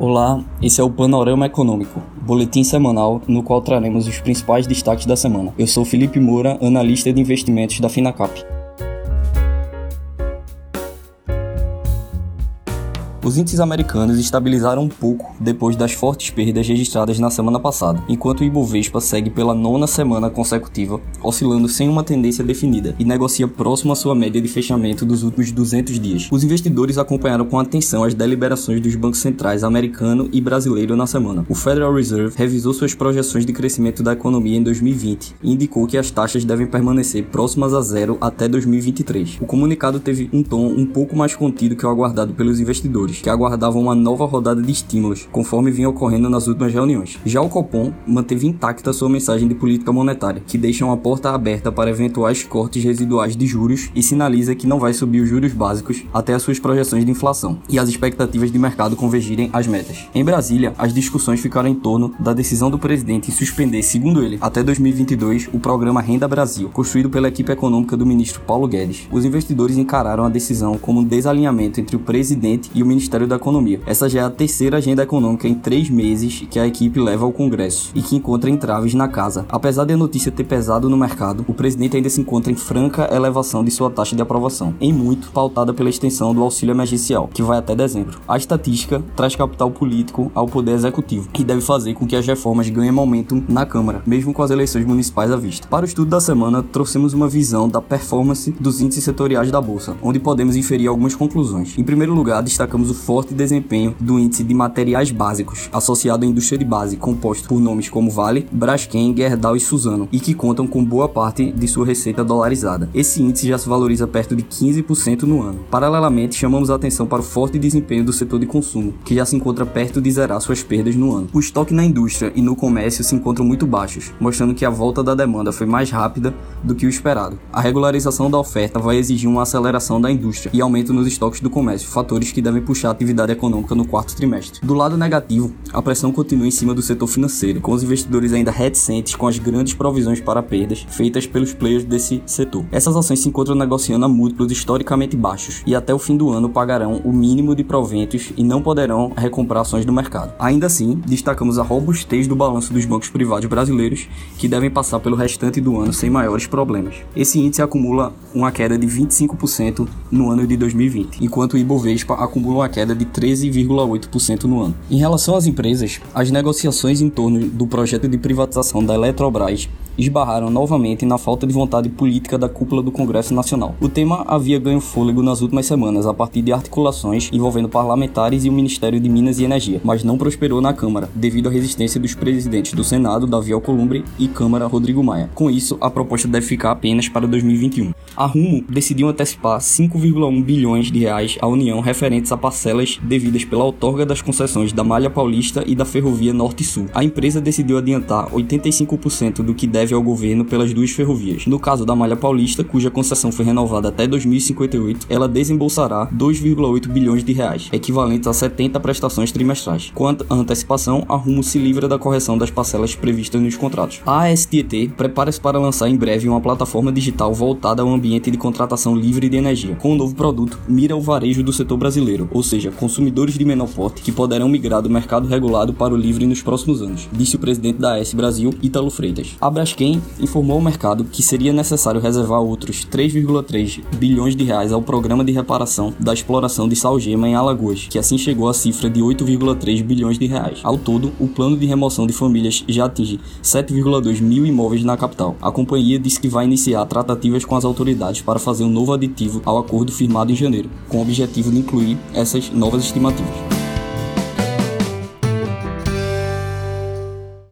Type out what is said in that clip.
Olá, esse é o Panorama Econômico, boletim semanal no qual traremos os principais destaques da semana. Eu sou Felipe Moura, analista de investimentos da Finacap. Os índices americanos estabilizaram um pouco depois das fortes perdas registradas na semana passada, enquanto o Ibovespa segue pela nona semana consecutiva, oscilando sem uma tendência definida e negocia próximo à sua média de fechamento dos últimos 200 dias. Os investidores acompanharam com atenção as deliberações dos bancos centrais americano e brasileiro na semana. O Federal Reserve revisou suas projeções de crescimento da economia em 2020 e indicou que as taxas devem permanecer próximas a zero até 2023. O comunicado teve um tom um pouco mais contido que o aguardado pelos investidores que aguardavam uma nova rodada de estímulos, conforme vinha ocorrendo nas últimas reuniões. Já o Copom manteve intacta sua mensagem de política monetária, que deixa uma porta aberta para eventuais cortes residuais de juros e sinaliza que não vai subir os juros básicos até as suas projeções de inflação e as expectativas de mercado convergirem às metas. Em Brasília, as discussões ficaram em torno da decisão do presidente em suspender, segundo ele, até 2022 o programa Renda Brasil, construído pela equipe econômica do ministro Paulo Guedes. Os investidores encararam a decisão como um desalinhamento entre o presidente e o Ministério da Economia. Essa já é a terceira agenda econômica em três meses que a equipe leva ao Congresso e que encontra entraves na casa. Apesar de a notícia ter pesado no mercado, o presidente ainda se encontra em franca elevação de sua taxa de aprovação, em muito pautada pela extensão do auxílio emergencial, que vai até dezembro. A estatística traz capital político ao poder executivo e deve fazer com que as reformas ganhem momento na Câmara, mesmo com as eleições municipais à vista. Para o estudo da semana, trouxemos uma visão da performance dos índices setoriais da bolsa, onde podemos inferir algumas conclusões. Em primeiro lugar, destacamos o forte desempenho do índice de materiais básicos, associado à indústria de base, composto por nomes como Vale, Braskem, Gerdau e Suzano, e que contam com boa parte de sua receita dolarizada. Esse índice já se valoriza perto de 15% no ano. Paralelamente, chamamos a atenção para o forte desempenho do setor de consumo, que já se encontra perto de zerar suas perdas no ano. O estoque na indústria e no comércio se encontram muito baixos, mostrando que a volta da demanda foi mais rápida do que o esperado. A regularização da oferta vai exigir uma aceleração da indústria e aumento nos estoques do comércio, fatores que devem puxar a atividade econômica no quarto trimestre. Do lado negativo, a pressão continua em cima do setor financeiro, com os investidores ainda reticentes com as grandes provisões para perdas feitas pelos players desse setor. Essas ações se encontram negociando a múltiplos historicamente baixos e até o fim do ano pagarão o mínimo de proventos e não poderão recomprar ações do mercado. Ainda assim, destacamos a robustez do balanço dos bancos privados brasileiros, que devem passar pelo restante do ano sem maiores problemas. Esse índice acumula uma queda de 25% no ano de 2020, enquanto o Ibovespa acumula uma queda de 13,8% no ano. Em relação às empresas, as negociações em torno do projeto de privatização da Eletrobras esbarraram novamente na falta de vontade política da cúpula do Congresso Nacional. O tema havia ganho fôlego nas últimas semanas a partir de articulações envolvendo parlamentares e o Ministério de Minas e Energia, mas não prosperou na Câmara, devido à resistência dos presidentes do Senado, Davi Alcolumbre, e Câmara, Rodrigo Maia. Com isso, a proposta deve ficar apenas para 2021. A Rumo decidiu antecipar 5,1 bilhões de reais à União referentes a parcelas devidas pela outorga das concessões da Malha Paulista e da Ferrovia Norte-Sul. A empresa decidiu adiantar 85% do que deve ao governo pelas duas ferrovias. No caso da Malha Paulista, cuja concessão foi renovada até 2058, ela desembolsará 2,8 bilhões de reais, equivalentes a 70 prestações trimestrais. Quanto à antecipação, a Rumo se livra da correção das parcelas previstas nos contratos. A ASTT prepara-se para lançar em breve uma plataforma digital voltada ao ambiente de contratação livre de energia. Com o novo produto, mira o varejo do setor brasileiro, ou seja, consumidores de menor porte que poderão migrar do mercado regulado para o livre nos próximos anos, disse o presidente da AS Brasil, Ítalo Freitas. A Braskem informou ao mercado que seria necessário reservar outros 3,3 bilhões de reais ao programa de reparação da exploração de salgema em Alagoas, que assim chegou à cifra de 8,3 bilhões de reais. Ao todo, o plano de remoção de famílias já atinge 7,2 mil imóveis na capital. A companhia disse que vai iniciar tratativas com as autoridades para fazer um novo aditivo ao acordo firmado em janeiro, com o objetivo de incluir essas novas estimativas.